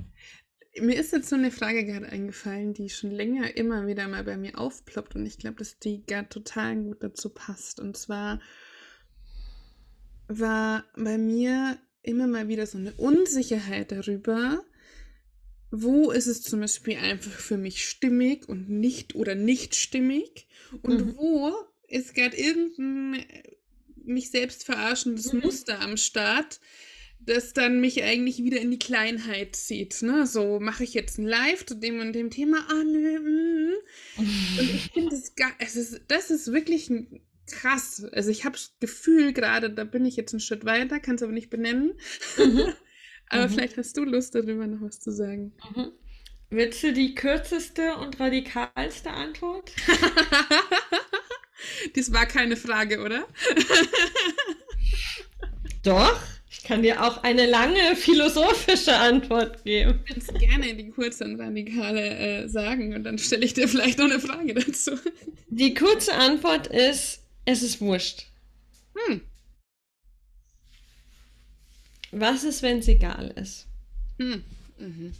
Mir ist jetzt so eine Frage gerade eingefallen, die schon länger immer wieder mal bei mir aufploppt und ich glaube, dass die gerade total gut dazu passt. Und zwar war bei mir immer mal wieder so eine Unsicherheit darüber, wo ist es zum Beispiel einfach für mich stimmig und nicht oder nicht stimmig und mhm. wo ist gerade irgendein äh, mich selbst verarschendes mhm. Muster am Start, das dann mich eigentlich wieder in die Kleinheit zieht. Ne? So mache ich jetzt ein Live zu dem und dem Thema. Ah, nö, mm. Und ich finde das, es ist, das ist wirklich ein krass. Also ich habe das Gefühl gerade, da bin ich jetzt einen Schritt weiter, kann es aber nicht benennen. Mhm. aber mhm. vielleicht hast du Lust darüber noch was zu sagen. Mhm. Willst du die kürzeste und radikalste Antwort? Dies war keine Frage, oder? Doch, ich kann dir auch eine lange philosophische Antwort geben. Du kannst gerne die kurze und radikale äh, sagen und dann stelle ich dir vielleicht noch eine Frage dazu. Die kurze Antwort ist, es ist wurscht. Hm. Was ist, wenn es egal ist? Hm. Mhm.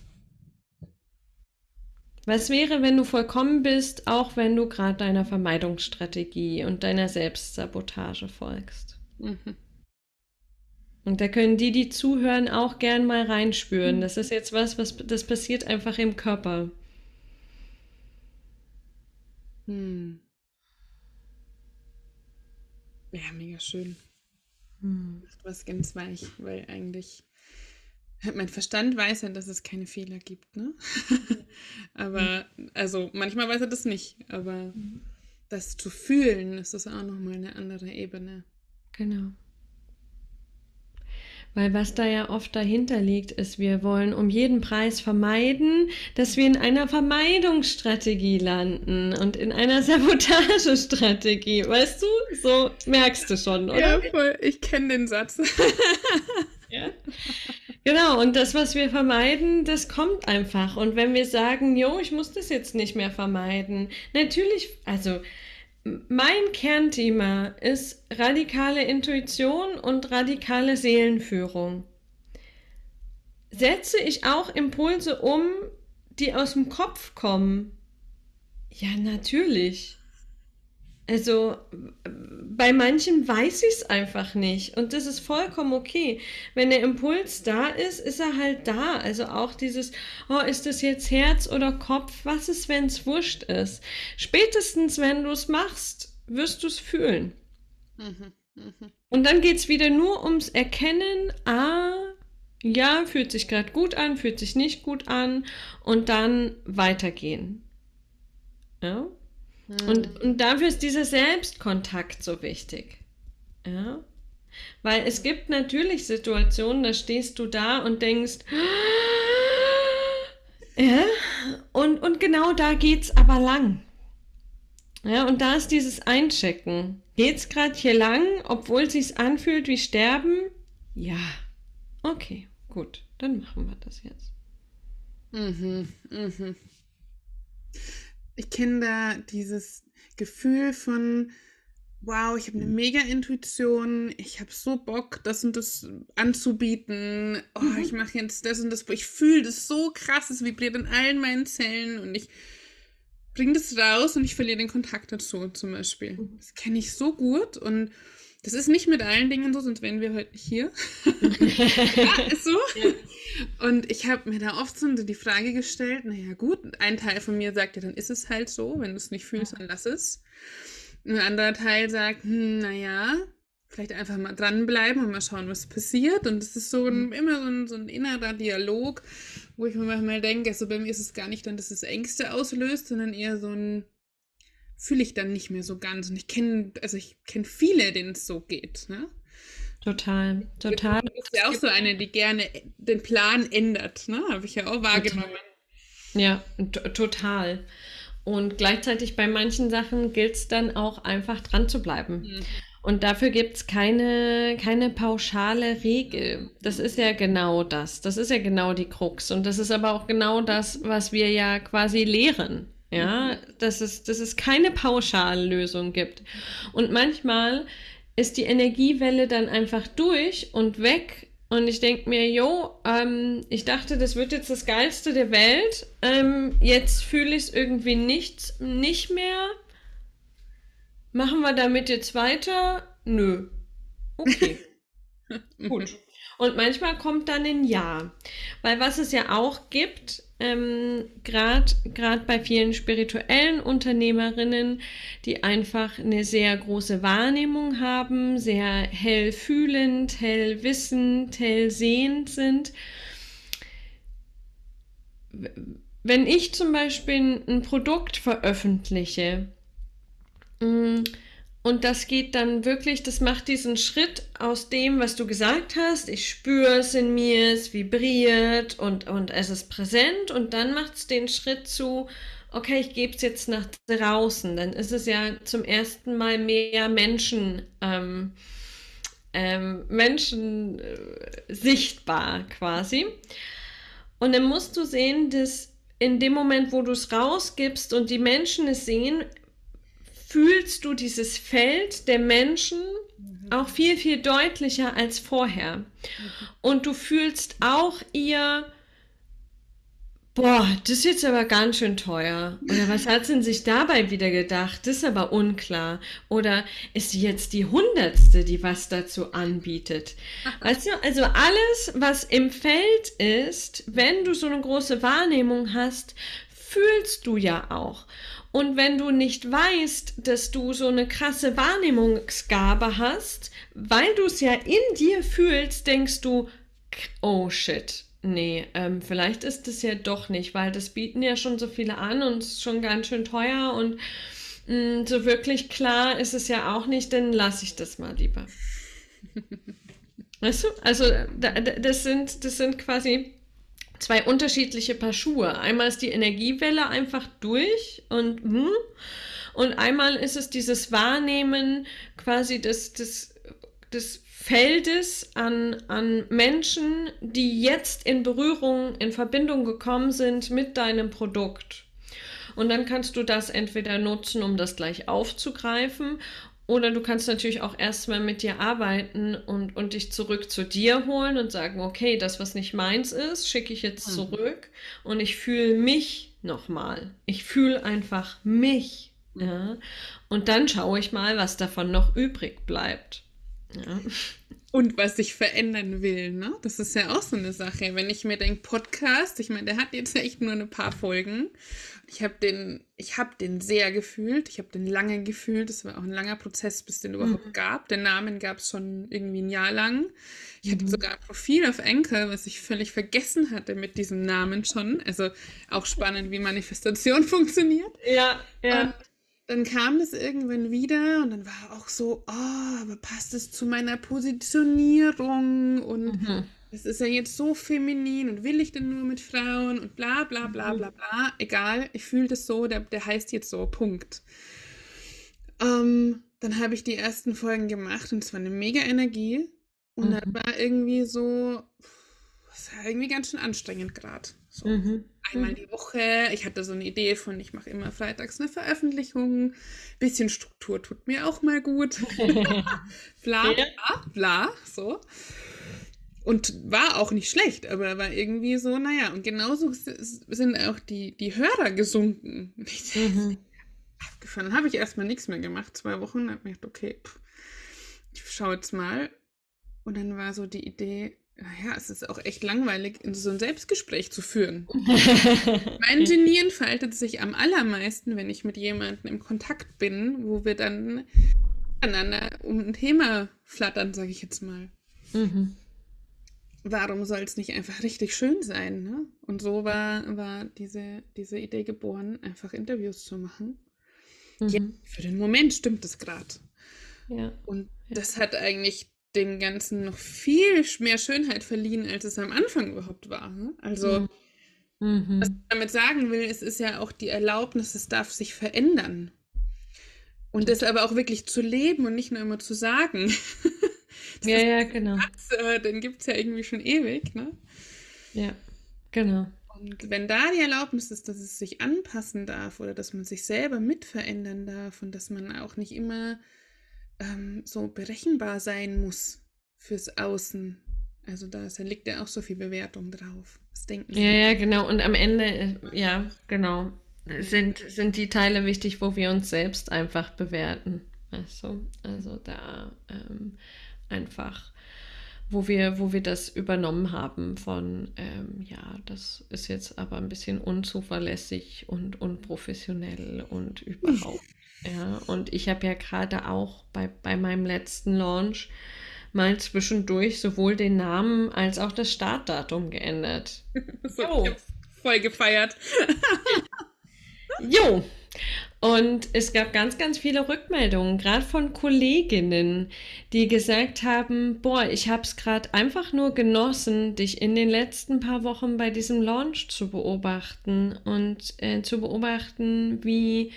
Was wäre, wenn du vollkommen bist, auch wenn du gerade deiner Vermeidungsstrategie und deiner Selbstsabotage folgst? Mhm. Und da können die, die zuhören, auch gern mal reinspüren. Mhm. Das ist jetzt was, was das passiert einfach im Körper. Hm. Ja, mega schön. Hm. Macht was ganz weich, weil eigentlich mein Verstand weiß ja, dass es keine Fehler gibt, ne? aber, also manchmal weiß er das nicht, aber mhm. das zu fühlen, ist das auch nochmal eine andere Ebene. Genau. Weil was da ja oft dahinter liegt, ist, wir wollen um jeden Preis vermeiden, dass wir in einer Vermeidungsstrategie landen und in einer Sabotagestrategie. Weißt du? So merkst du schon, oder? Ja, voll. Ich kenne den Satz. ja. Genau, und das, was wir vermeiden, das kommt einfach. Und wenn wir sagen, jo, ich muss das jetzt nicht mehr vermeiden, natürlich, also mein Kernthema ist radikale Intuition und radikale Seelenführung. Setze ich auch Impulse um, die aus dem Kopf kommen? Ja, natürlich. Also bei manchen weiß ich es einfach nicht und das ist vollkommen okay. Wenn der Impuls da ist, ist er halt da. Also auch dieses, oh, ist das jetzt Herz oder Kopf? Was ist, wenn es wurscht ist? Spätestens, wenn du es machst, wirst du es fühlen. Mhm, mh. Und dann geht es wieder nur ums Erkennen, ah, ja, fühlt sich gerade gut an, fühlt sich nicht gut an und dann weitergehen. Ja? Mhm. Und, und dafür ist dieser Selbstkontakt so wichtig. Ja. Weil es gibt natürlich Situationen, da stehst du da und denkst, ja, und, und genau da geht's aber lang. Ja, und da ist dieses Einchecken. Geht's gerade hier lang, obwohl es sich anfühlt wie Sterben? Ja. Okay, gut, dann machen wir das jetzt. Mhm, mhm. Ich kenne da dieses Gefühl von, wow, ich habe eine mega Intuition, ich habe so Bock, das und das anzubieten. Oh, mhm. ich mache jetzt das und das. Ich fühle das so krass, es vibriert in allen meinen Zellen und ich bringe das raus und ich verliere den Kontakt dazu zum Beispiel. Mhm. Das kenne ich so gut und das ist nicht mit allen Dingen so, sonst wären wir heute nicht hier. ja, ist so. Ja. Und ich habe mir da oft so die Frage gestellt, naja gut, ein Teil von mir sagt ja, dann ist es halt so, wenn du es nicht fühlst, dann lass es. Ein anderer Teil sagt, hm, naja, vielleicht einfach mal dranbleiben und mal schauen, was passiert. Und es ist so ein, mhm. immer so ein, so ein innerer Dialog, wo ich mir manchmal denke, also bei mir ist es gar nicht dann, dass es Ängste auslöst, sondern eher so ein, fühle ich dann nicht mehr so ganz. Und ich kenne, also ich kenne viele, denen es so geht, ne? Total, total. Du bist ja auch so eine, die gerne den Plan ändert, ne? Habe ich ja auch wahrgenommen. Ja, total. Und gleichzeitig bei manchen Sachen gilt es dann auch einfach dran zu bleiben. Mhm. Und dafür gibt es keine, keine pauschale Regel. Das ist ja genau das. Das ist ja genau die Krux. Und das ist aber auch genau das, was wir ja quasi lehren. Ja, dass es, dass es keine Pauschallösung gibt. Und manchmal ist die Energiewelle dann einfach durch und weg und ich denke mir, jo, ähm, ich dachte, das wird jetzt das Geilste der Welt. Ähm, jetzt fühle ich es irgendwie nicht, nicht mehr. Machen wir damit jetzt weiter? Nö. Okay. Gut. Und manchmal kommt dann ein Ja. Weil was es ja auch gibt, ähm, gerade bei vielen spirituellen Unternehmerinnen, die einfach eine sehr große Wahrnehmung haben, sehr hell fühlend, hell wissend, hell sehend sind. Wenn ich zum Beispiel ein Produkt veröffentliche, mm, und das geht dann wirklich, das macht diesen Schritt aus dem, was du gesagt hast. Ich spüre es in mir, es vibriert und, und es ist präsent. Und dann macht es den Schritt zu, okay, ich gebe es jetzt nach draußen. Dann ist es ja zum ersten Mal mehr Menschen, ähm, ähm, Menschen äh, sichtbar quasi. Und dann musst du sehen, dass in dem Moment, wo du es rausgibst und die Menschen es sehen, fühlst du dieses Feld der Menschen mhm. auch viel, viel deutlicher als vorher. Mhm. Und du fühlst auch ihr, boah, das ist jetzt aber ganz schön teuer. Oder was hat sie sich dabei wieder gedacht? Das ist aber unklar. Oder ist sie jetzt die Hundertste, die was dazu anbietet? Weißt du, also alles, was im Feld ist, wenn du so eine große Wahrnehmung hast, fühlst du ja auch. Und wenn du nicht weißt, dass du so eine krasse Wahrnehmungsgabe hast, weil du es ja in dir fühlst, denkst du, oh shit, nee, ähm, vielleicht ist es ja doch nicht, weil das bieten ja schon so viele an und es ist schon ganz schön teuer und mh, mm, so wirklich klar ist es ja auch nicht, dann lasse ich das mal lieber. weißt du? Also das sind, das sind quasi zwei unterschiedliche Paar Schuhe. Einmal ist die Energiewelle einfach durch und hm, und einmal ist es dieses Wahrnehmen quasi des, des, des Feldes an, an Menschen, die jetzt in Berührung, in Verbindung gekommen sind mit deinem Produkt. Und dann kannst du das entweder nutzen, um das gleich aufzugreifen, oder du kannst natürlich auch erstmal mit dir arbeiten und, und dich zurück zu dir holen und sagen, okay, das, was nicht meins ist, schicke ich jetzt mhm. zurück und ich fühle mich nochmal. Ich fühle einfach mich. Mhm. Ja? Und dann schaue ich mal, was davon noch übrig bleibt. Ja. Und was sich verändern will, ne? Das ist ja auch so eine Sache. Wenn ich mir denke, Podcast, ich meine, der hat jetzt echt nur ein paar Folgen. Ich habe den, ich habe den sehr gefühlt. Ich habe den lange gefühlt. Das war auch ein langer Prozess, bis den überhaupt mhm. gab. Den Namen gab es schon irgendwie ein Jahr lang. Ich hatte mhm. sogar ein Profil auf Enkel, was ich völlig vergessen hatte mit diesem Namen schon. Also auch spannend, wie Manifestation funktioniert. Ja, ja. Und dann kam das irgendwann wieder und dann war auch so, oh, aber passt es zu meiner Positionierung und Mhm. Es ist ja jetzt so feminin und will ich denn nur mit Frauen und bla bla bla Mhm. bla bla. Egal, ich fühle das so, der, der heißt jetzt so, Punkt. Ähm, dann habe ich die ersten Folgen gemacht und es war eine mega Energie und dann Mhm. war irgendwie so, es war irgendwie ganz schön anstrengend gerade. So Mhm. einmal die Woche. Ich hatte so eine Idee von, ich mache immer freitags eine Veröffentlichung. Bisschen Struktur tut mir auch mal gut. Bla, bla, bla, so. Und war auch nicht schlecht, aber war irgendwie so, naja, und genauso sind auch die, die Hörer gesunken. Ich Mhm. abgefahren. Dann habe ich erstmal nichts mehr gemacht, zwei Wochen. habe mir gedacht, okay, pff, ich schaue jetzt mal. Und dann war so die Idee, naja, es ist auch echt langweilig, in so ein Selbstgespräch zu führen. Mein Genie entfaltet sich am allermeisten, wenn ich mit jemandem im Kontakt bin, wo wir dann miteinander um ein Thema flattern, sage ich jetzt mal. Mhm. Warum soll es nicht einfach richtig schön sein? Ne? Und so war, war diese, diese Idee geboren, einfach Interviews zu machen. Ja, Mhm. für den Moment stimmt es gerade. Ja. Und Ja. das hat eigentlich dem Ganzen noch viel mehr Schönheit verliehen, als es am Anfang überhaupt war. Ne? Also, Mhm. was ich damit sagen will, es ist ja auch die Erlaubnis, es darf sich verändern. Und das aber auch wirklich zu leben und nicht nur immer zu sagen. Das Ja, ja, genau. Satz, äh, den gibt es ja irgendwie schon ewig. Ne? Ja, genau. Und wenn da die Erlaubnis ist, dass es sich anpassen darf oder dass man sich selber mitverändern darf und dass man auch nicht immer ähm, so berechenbar sein muss fürs Außen. Also da ist, da liegt ja auch so viel Bewertung drauf. Was denken Ja, ja, genau. Und am Ende, äh, ja, genau, sind, sind die Teile wichtig, wo wir uns selbst einfach bewerten. Du? Also da ähm, einfach, wo wir, wo wir das übernommen haben von, ähm, ja, das ist jetzt aber ein bisschen unzuverlässig und unprofessionell und überhaupt. Ja, und ich habe ja gerade auch bei, bei meinem letzten Launch mal zwischendurch sowohl den Namen als auch das Startdatum geändert. So, hab's voll gefeiert. Jo. Und es gab ganz, ganz viele Rückmeldungen, gerade von Kolleginnen, die gesagt haben, boah, ich habe es gerade einfach nur genossen, dich in den letzten paar Wochen bei diesem Launch zu beobachten und äh, zu beobachten, wie,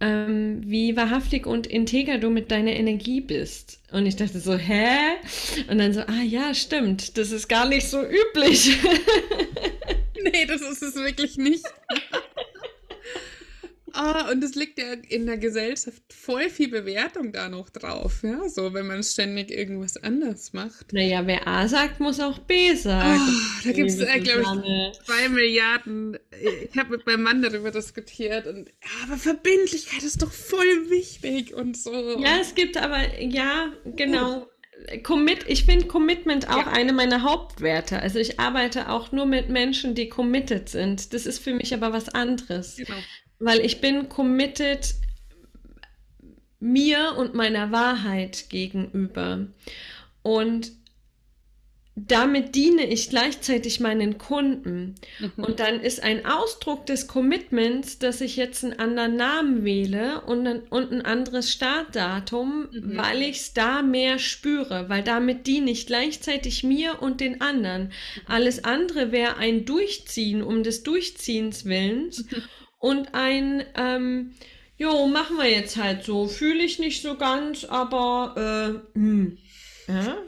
ähm, wie wahrhaftig und integer du mit deiner Energie bist. Und ich dachte so, hä? Und dann so, ah ja, stimmt, das ist gar nicht so üblich. Nee, das ist es wirklich nicht. Ah, und es liegt ja in der Gesellschaft voll viel Bewertung da noch drauf, ja, so wenn man ständig irgendwas anders macht. Naja, wer A sagt, muss auch B sagen. Ah, da gibt es, äh, glaube ich, zwei Milliarden. Ich habe mit meinem Mann darüber diskutiert und ja, aber Verbindlichkeit ist doch voll wichtig und so. Ja, es gibt aber, ja, genau. Commit, ich finde Commitment auch Ja. eine meiner Hauptwerte. Also ich arbeite auch nur mit Menschen, die committed sind. Das ist für mich aber was anderes, Genau. Weil ich bin committed mir und meiner Wahrheit gegenüber. Und damit diene ich gleichzeitig meinen Kunden. Mhm. Und dann ist ein Ausdruck des Commitments, dass ich jetzt einen anderen Namen wähle und ein, und ein anderes Startdatum, Mhm. weil ich es da mehr spüre, weil damit diene ich gleichzeitig mir und den anderen. Alles andere wäre ein Durchziehen um des Durchziehens willens und ein, ähm, jo, machen wir jetzt halt so, fühle ich nicht so ganz, aber, äh, hm. Ja?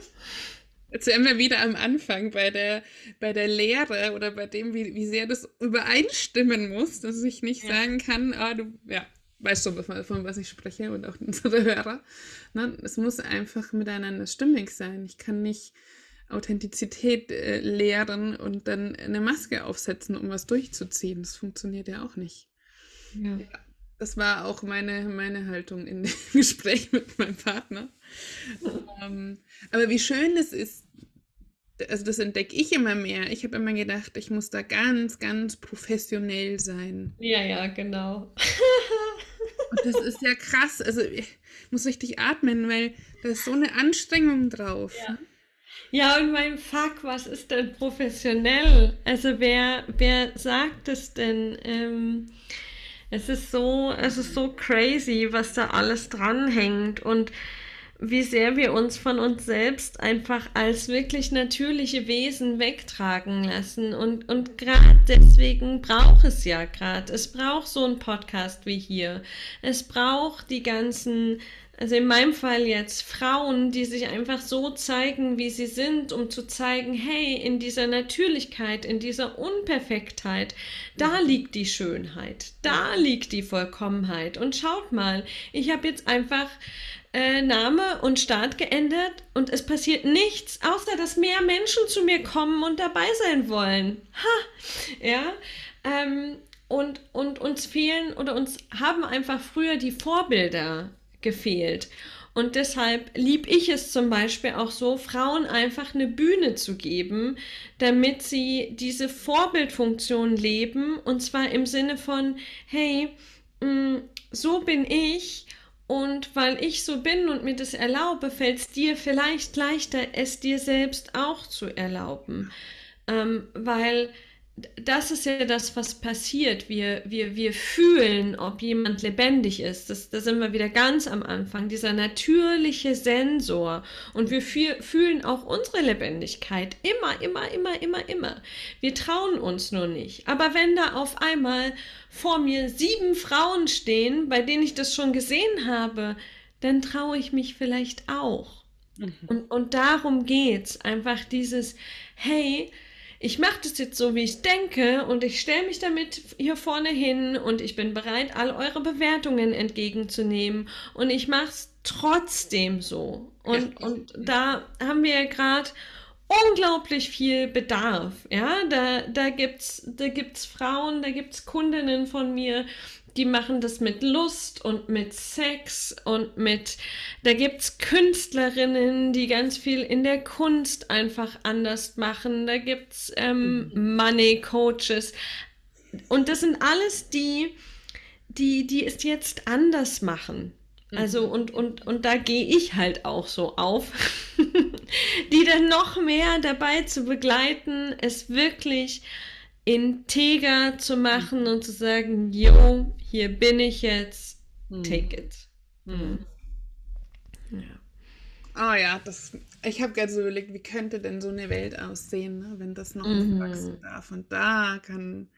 Jetzt sind wir wieder am Anfang bei der, bei der Lehre oder bei dem, wie, wie sehr das übereinstimmen muss, dass ich nicht Ja. sagen kann, ah, du, ja, weißt schon, von, von was ich spreche und auch unsere Hörer. Ne? Es muss einfach miteinander stimmig sein. Ich kann nicht Authentizität äh, lehren und dann eine Maske aufsetzen, um was durchzuziehen. Das funktioniert ja auch nicht. Ja. Das war auch meine, meine Haltung in dem Gespräch mit meinem Partner. ähm, aber wie schön das ist, also das entdecke ich immer mehr. Ich habe immer gedacht, ich muss da ganz, ganz professionell sein. Ja, ja, genau. Und das ist ja krass. Also ich muss richtig atmen, weil da ist so eine Anstrengung drauf. Ja. Ja, und mein Fuck, was ist denn professionell? Also wer, wer sagt es denn? Ähm, Es ist so, es ist so crazy, was da alles dranhängt und wie sehr wir uns von uns selbst einfach als wirklich natürliche Wesen wegtragen lassen. Und, und gerade deswegen braucht es ja gerade. Es braucht so einen Podcast wie hier. Es braucht die ganzen also in meinem Fall jetzt Frauen, die sich einfach so zeigen, wie sie sind, um zu zeigen, hey, in dieser Natürlichkeit, in dieser Unperfektheit, da mhm. liegt die Schönheit, da liegt die Vollkommenheit. Und schaut mal, ich habe jetzt einfach äh, Name und Start geändert und es passiert nichts, außer dass mehr Menschen zu mir kommen und dabei sein wollen. Ha! Ja. Ähm, und, und uns fehlen oder uns haben einfach früher die Vorbilder gefehlt. Und deshalb lieb ich es zum Beispiel auch so, Frauen einfach eine Bühne zu geben, damit sie diese Vorbildfunktion leben. Und zwar im Sinne von, hey, mh, mm, so bin ich. Und weil ich so bin und mir das erlaube, fällt es dir vielleicht leichter, es dir selbst auch zu erlauben. Ähm, weil das ist ja das, was passiert. Wir, wir, wir fühlen, ob jemand lebendig ist. Das, da sind wir wieder ganz am Anfang. Dieser natürliche Sensor. Und wir fühlen auch unsere Lebendigkeit. Immer, immer, immer, immer, immer. Wir trauen uns nur nicht. Aber wenn da auf einmal vor mir sieben Frauen stehen, bei denen ich das schon gesehen habe, dann traue ich mich vielleicht auch. Mhm. Und, und darum geht's. Einfach dieses, hey, ich mache das jetzt so, wie ich denke und ich stelle mich damit hier vorne hin und ich bin bereit, all eure Bewertungen entgegenzunehmen und ich mache es trotzdem so. Und, ja. und da haben wir ja gerade unglaublich viel Bedarf. Ja, da, da gibt's, da gibt's Frauen, da gibt's Kundinnen von mir, die machen das mit Lust und mit Sex und mit, da gibt es Künstlerinnen, die ganz viel in der Kunst einfach anders machen. Da gibt es ähm, mhm. Money Coaches. Und das sind alles die, die, die es jetzt anders machen. Also mhm. und, und, und da gehe ich halt auch so auf, die dann noch mehr dabei zu begleiten, es wirklich integer zu machen und zu sagen, yo, hier bin ich jetzt, hm. take it. Hm. Ja. Oh ja, das, ich habe gerade so überlegt, wie könnte denn so eine Welt aussehen, ne, wenn das noch mhm. wachsen darf. Und da kann,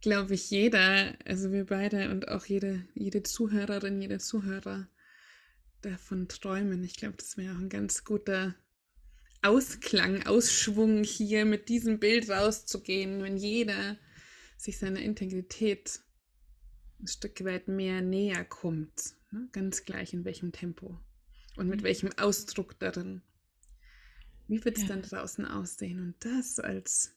glaube ich, jeder, also wir beide und auch jede, jede Zuhörerin, jeder Zuhörer davon träumen. Ich glaube, das wäre auch ein ganz guter Ausklang, Ausschwung hier mit diesem Bild rauszugehen, wenn jeder sich seiner Integrität ein Stück weit mehr näher kommt. Ne? Ganz gleich in welchem Tempo und mit mhm. welchem Ausdruck darin. Wie wird es ja. dann draußen aussehen? Und das als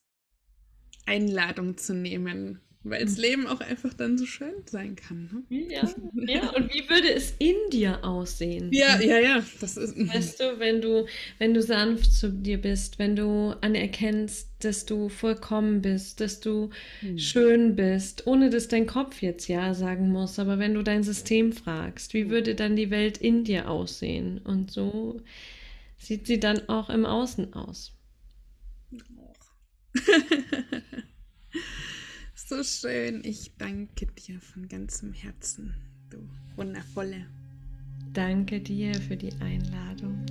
Einladung zu nehmen, weil das mhm. Leben auch einfach dann so schön sein kann. Ne? Ja, ja, und wie würde es in dir aussehen? Ja, ja, ja. Das ist, mhm. weißt du, wenn du, wenn du sanft zu dir bist, wenn du anerkennst, dass du vollkommen bist, dass du hm. schön bist, ohne dass dein Kopf jetzt ja sagen muss, aber wenn du dein System fragst, wie würde dann die Welt in dir aussehen? Und so sieht sie dann auch im Außen aus. so schön. Ich danke dir von ganzem Herzen, du wundervolle. Danke dir für die Einladung.